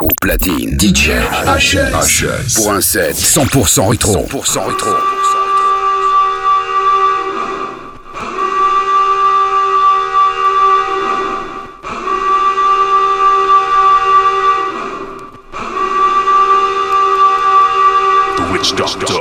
Au platine, DJ HS, Pour un set 100% rétro. 100% rétro. The Witch Doctor.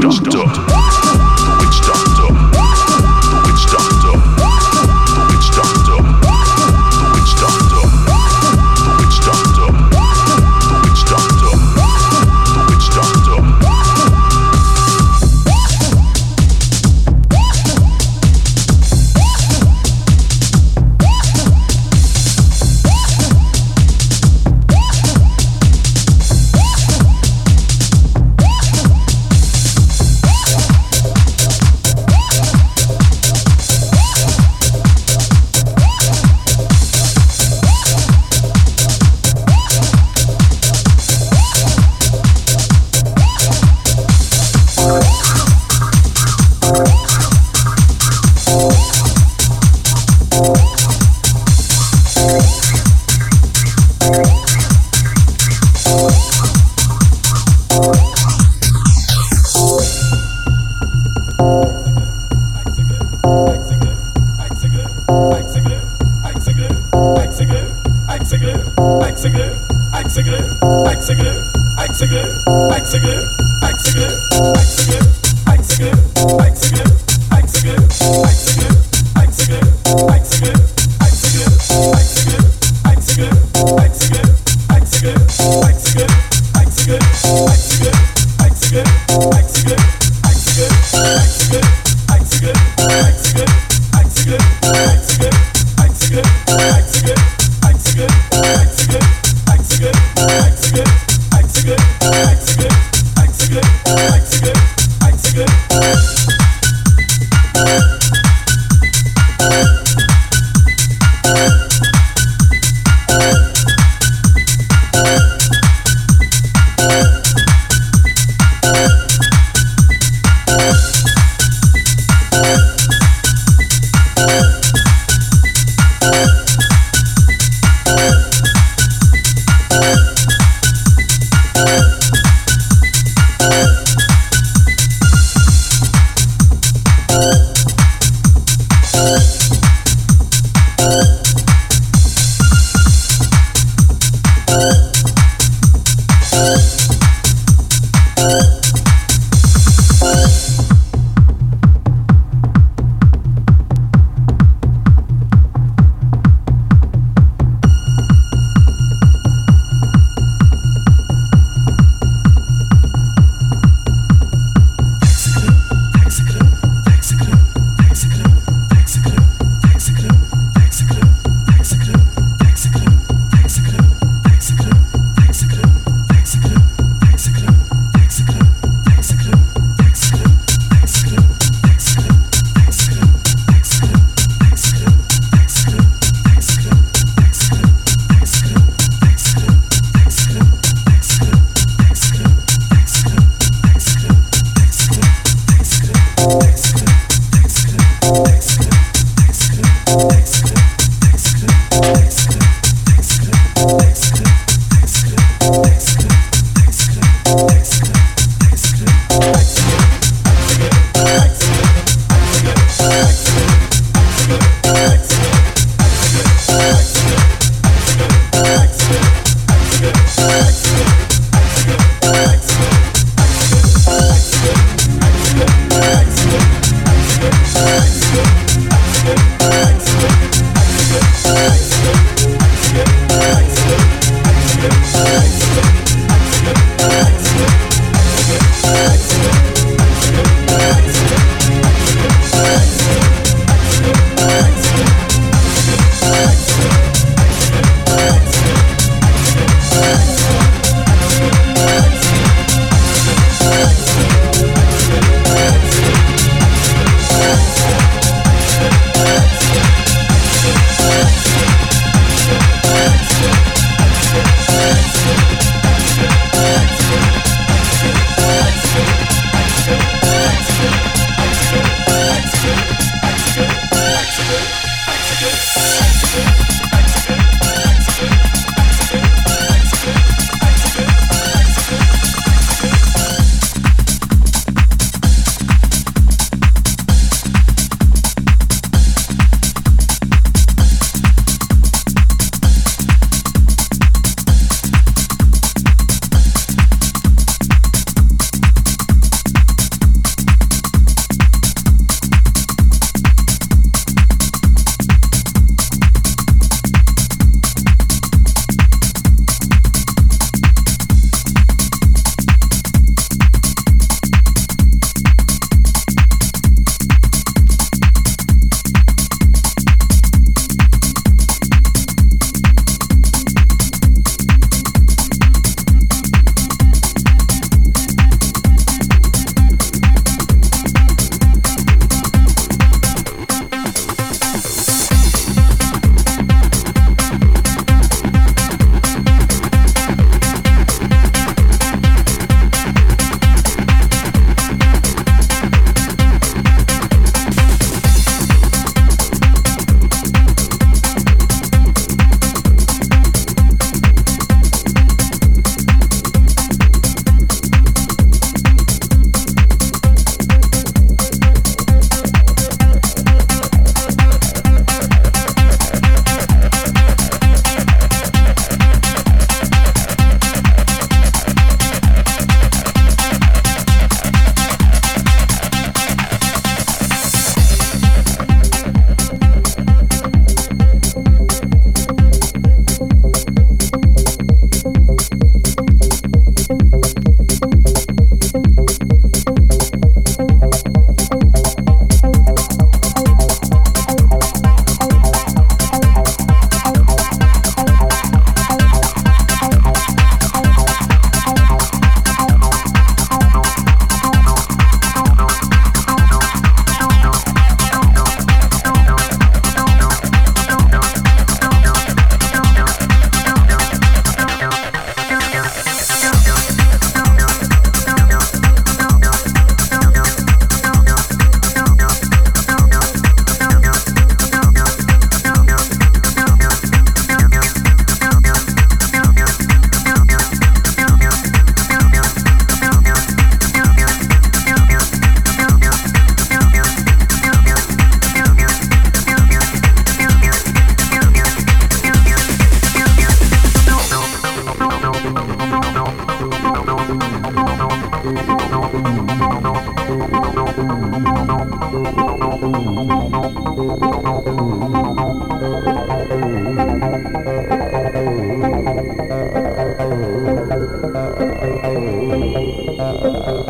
dum dum.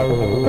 Oh,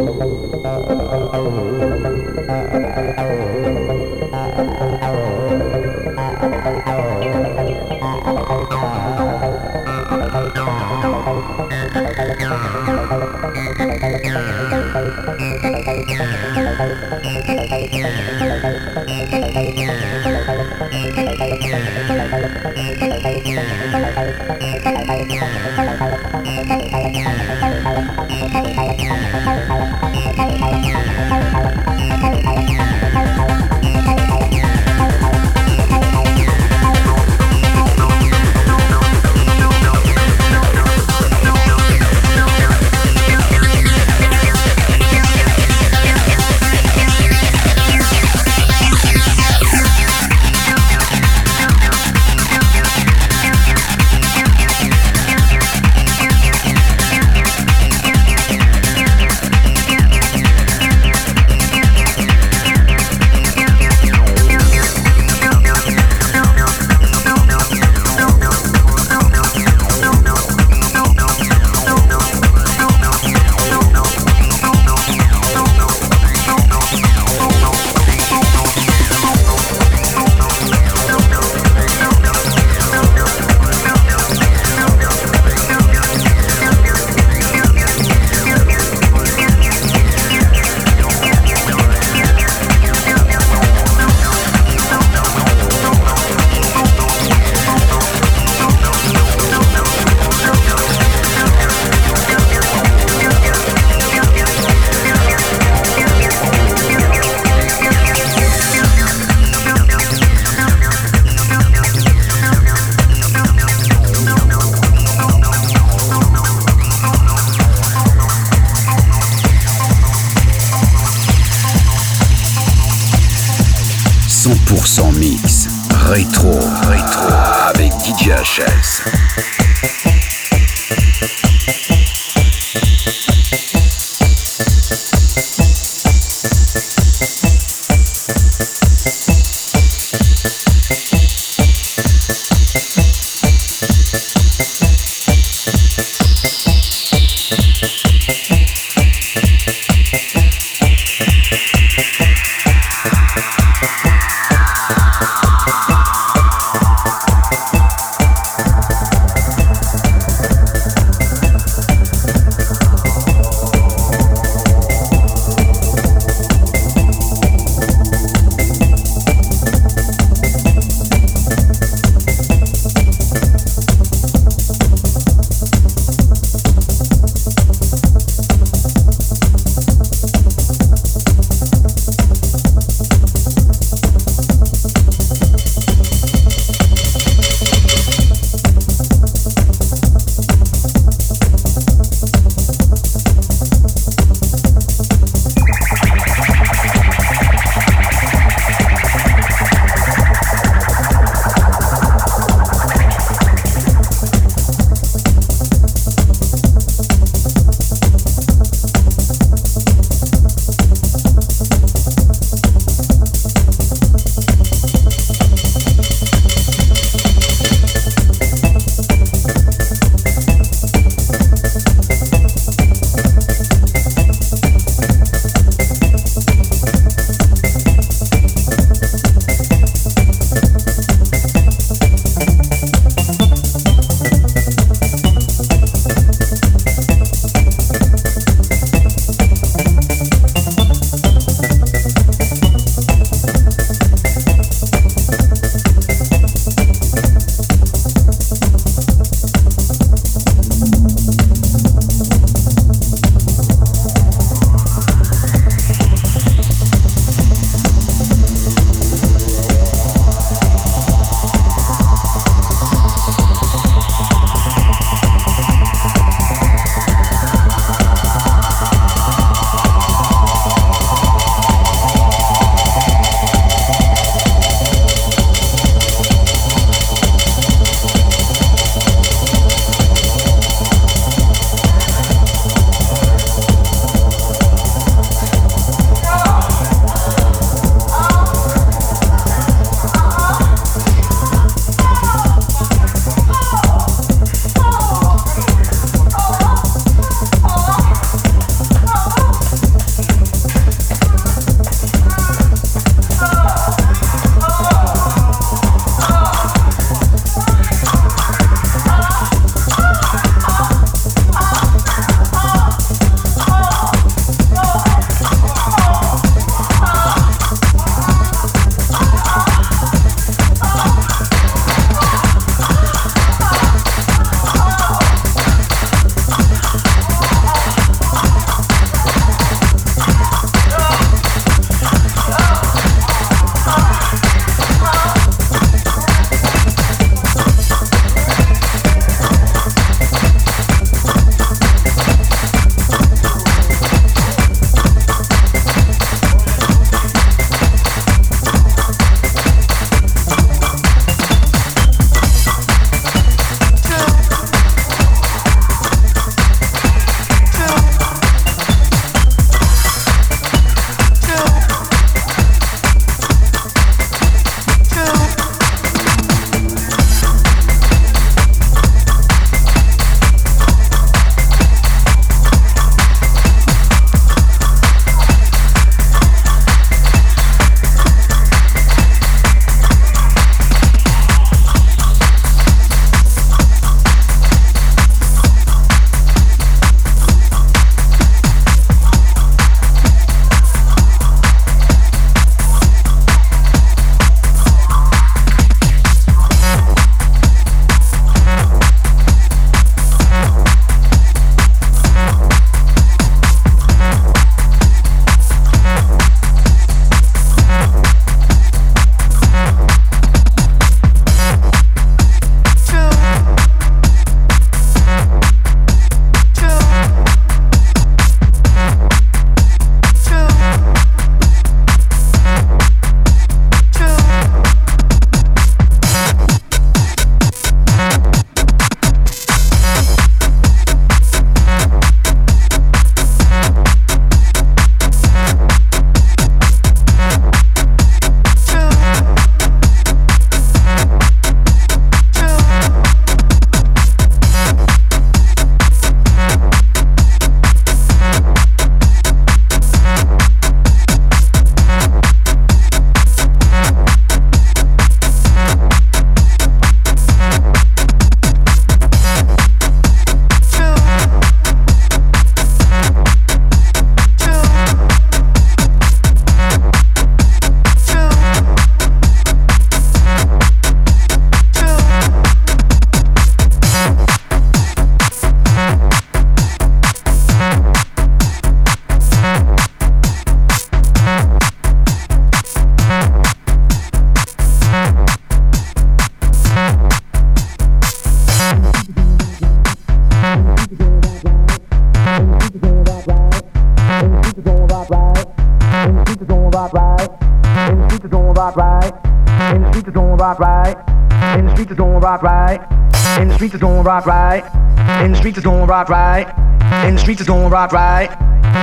rock right. In the streets it's gonna rock right.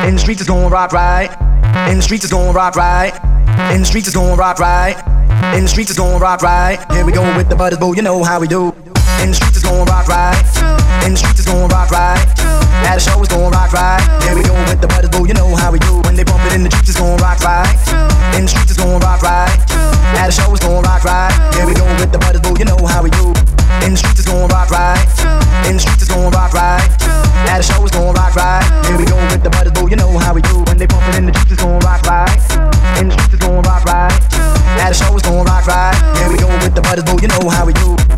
In the streets it's gonna rock right. In the streets it's gonna rock right. In the streets it's gonna rock right. In the streets it's gonna rock right. Here we go with the butters, boo. You know how we do. In the streets it's gonna rock right. In the streets it's gonna rock right. At the show it's gonna rock right. Here we go with the butters, boo. You know how we do. When they bump it in the streets it's gonna rock right. In the streets it's gonna rock right. At the show it's gonna rock right. Here we go with the butters, boo. You know how we do. In the streets it's gonna rock right. In the streets the show is gonna rock right. Here we go with the butters, boo. You know how we do. When they bump it in the streets it's gonna rock right. In the streets it's gonna rock right. At the show is gonna rock right. Here we go with the butters, boo. You know how we do.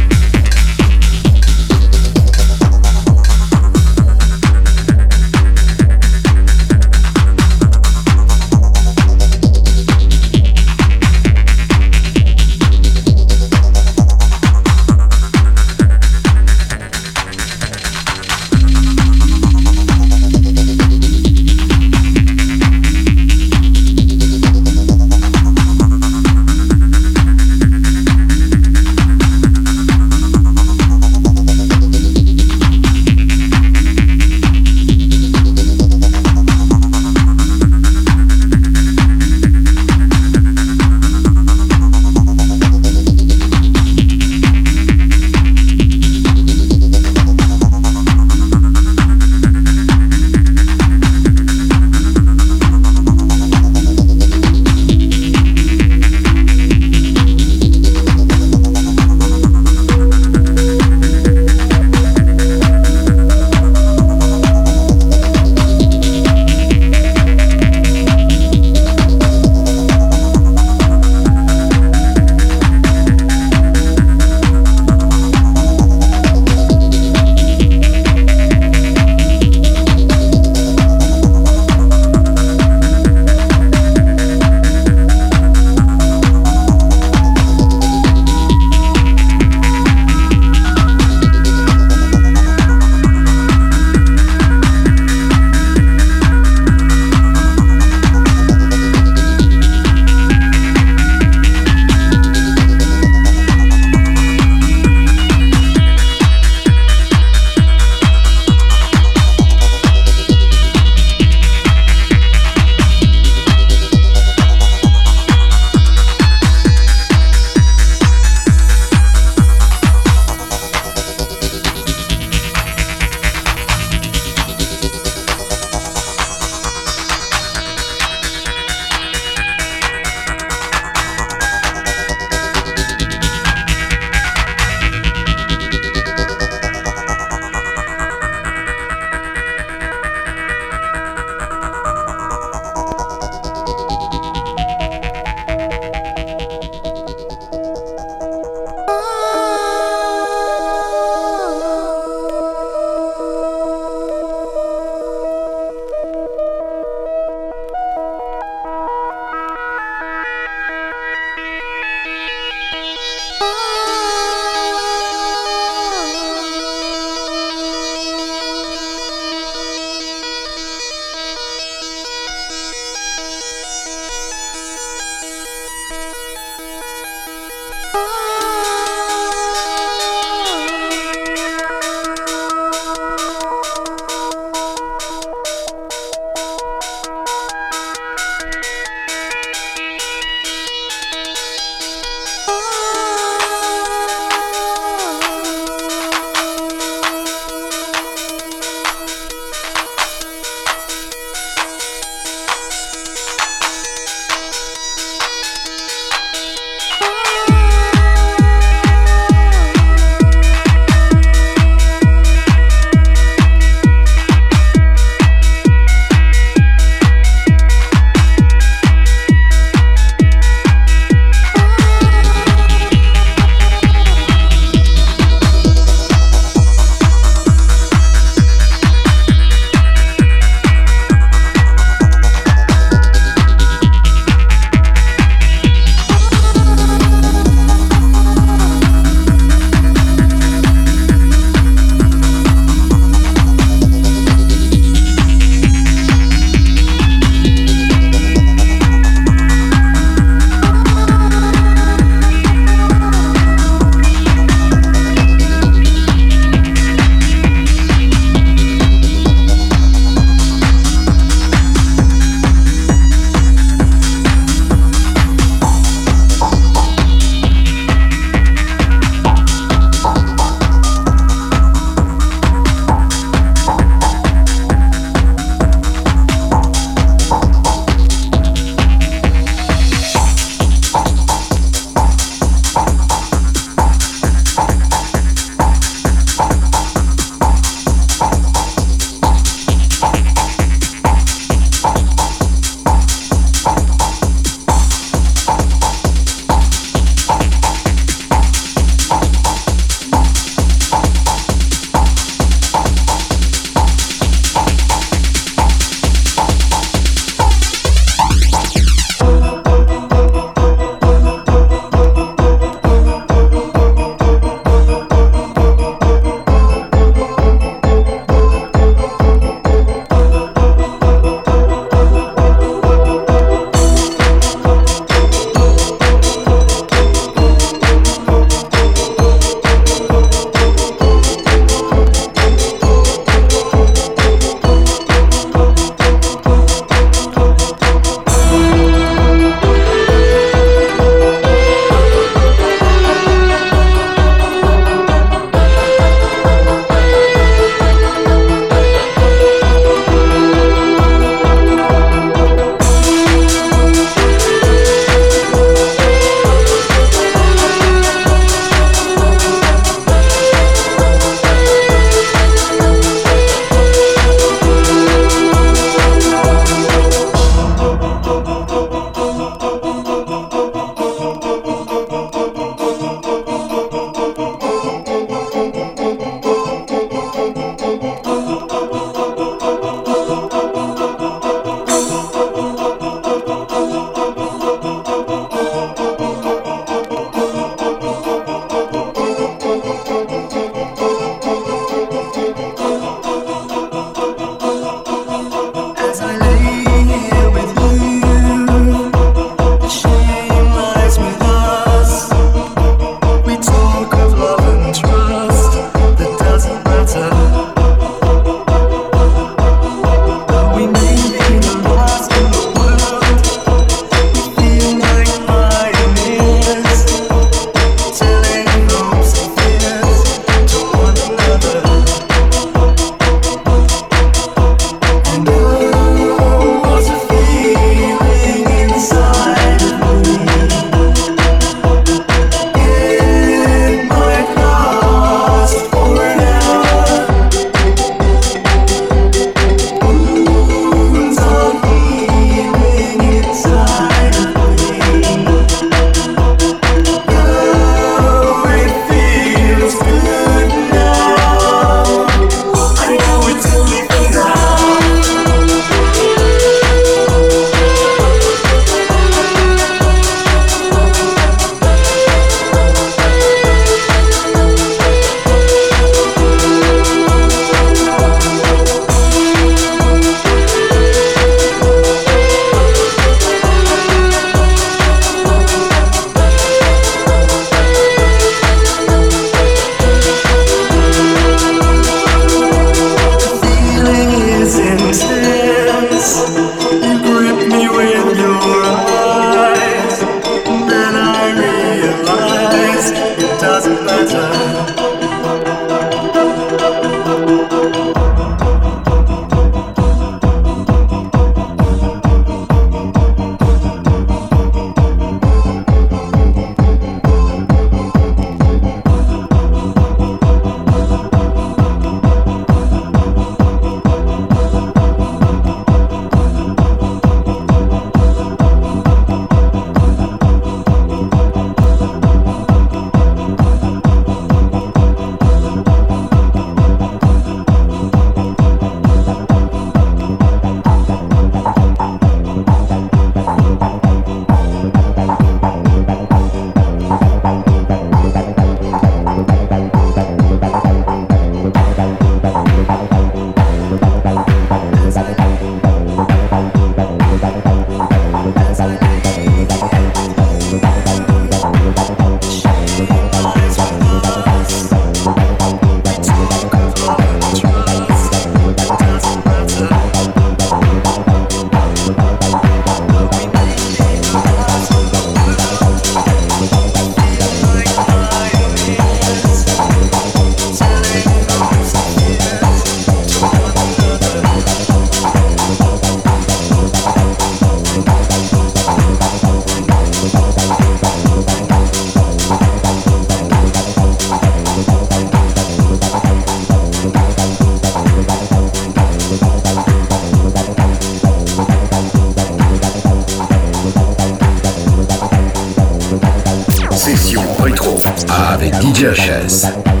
Avec DJ HS.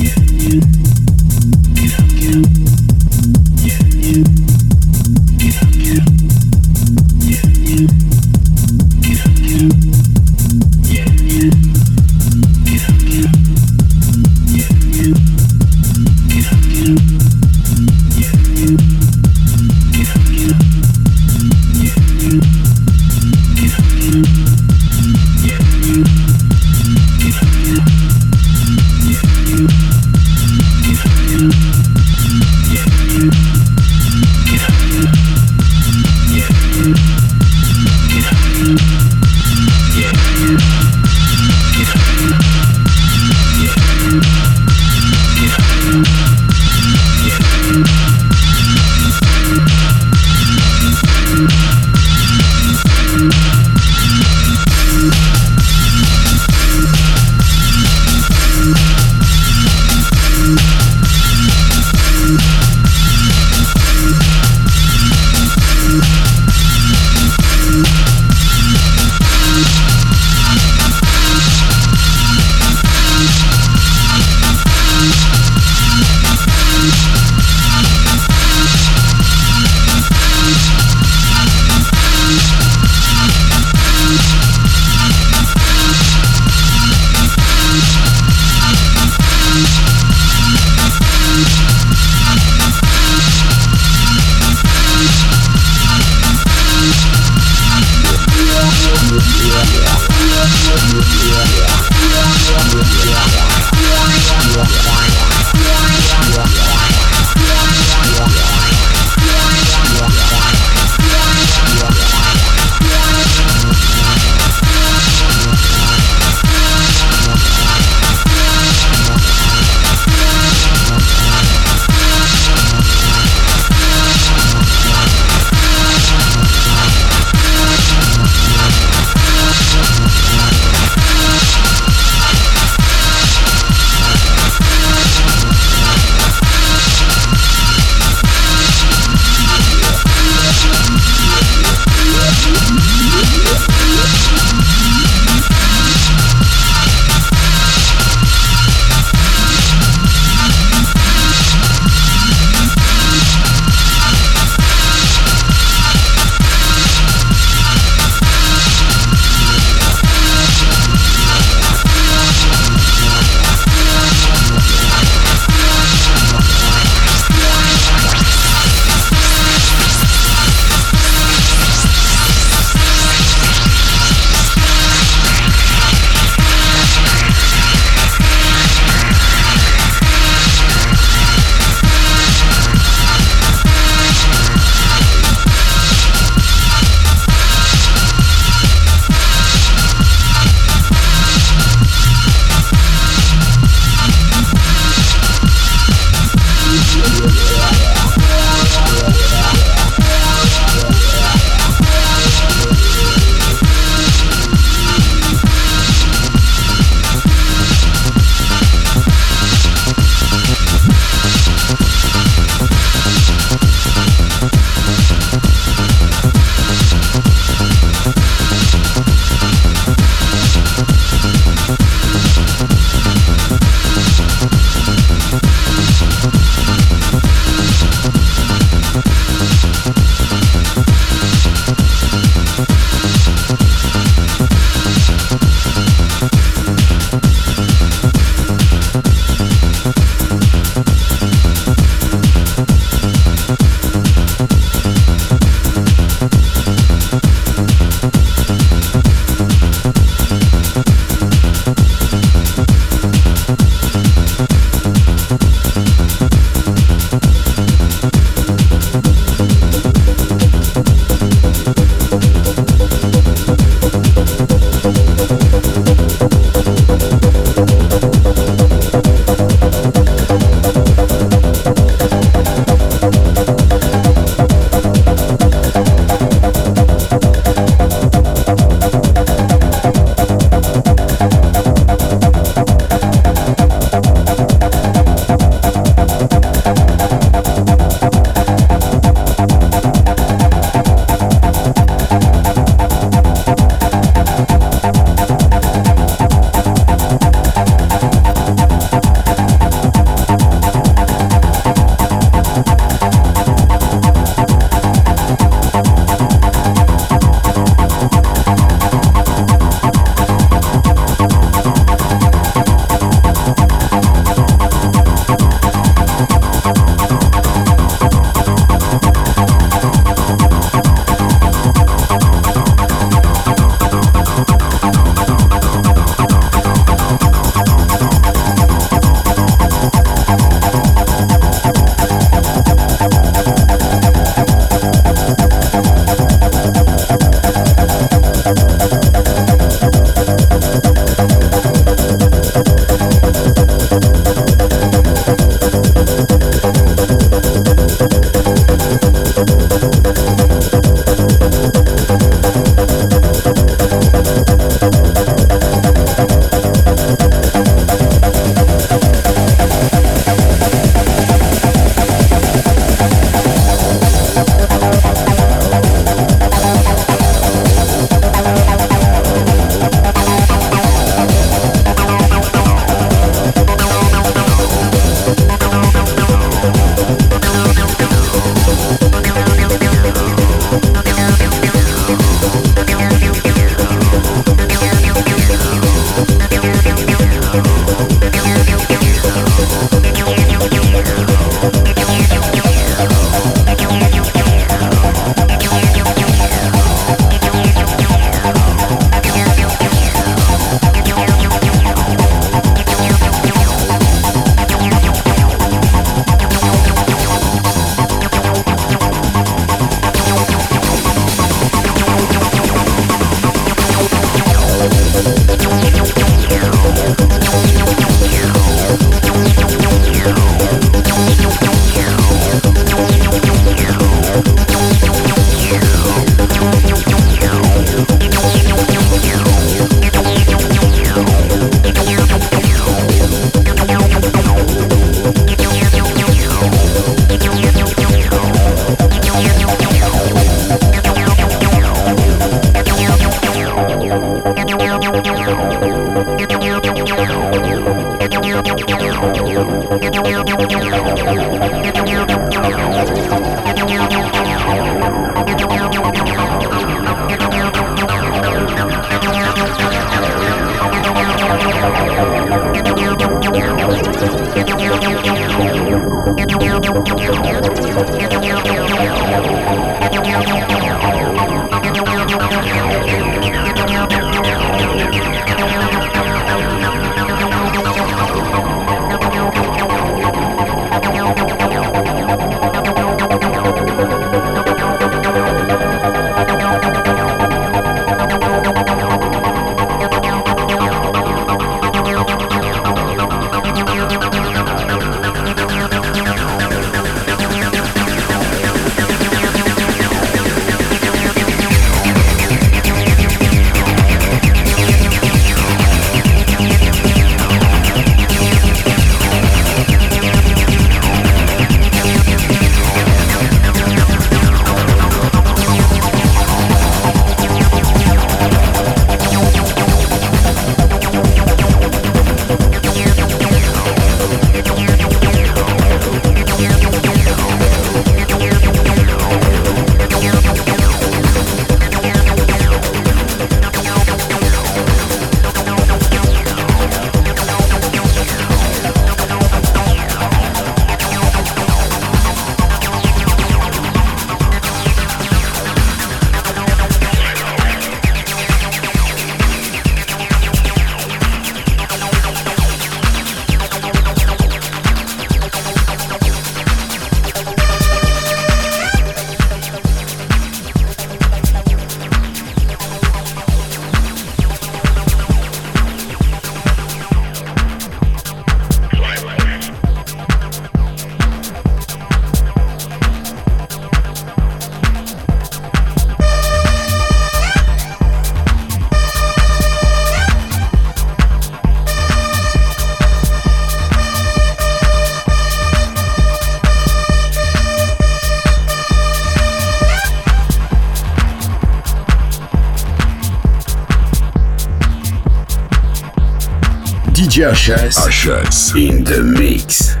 HS. In the mix.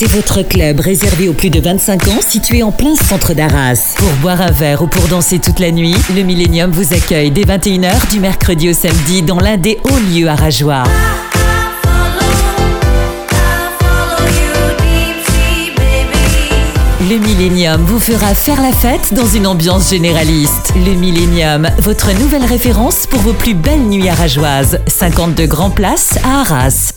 C'est votre club réservé aux plus de 25 ans situé en plein centre d'Arras. Pour boire un verre ou pour danser toute la nuit, le Millennium vous accueille dès 21h du mercredi au samedi dans l'un des hauts lieux arageois. Le Millennium vous fera faire la fête dans une ambiance généraliste. Le Millennium, votre nouvelle référence pour vos plus belles nuits arageoises. 52 grands places à Arras.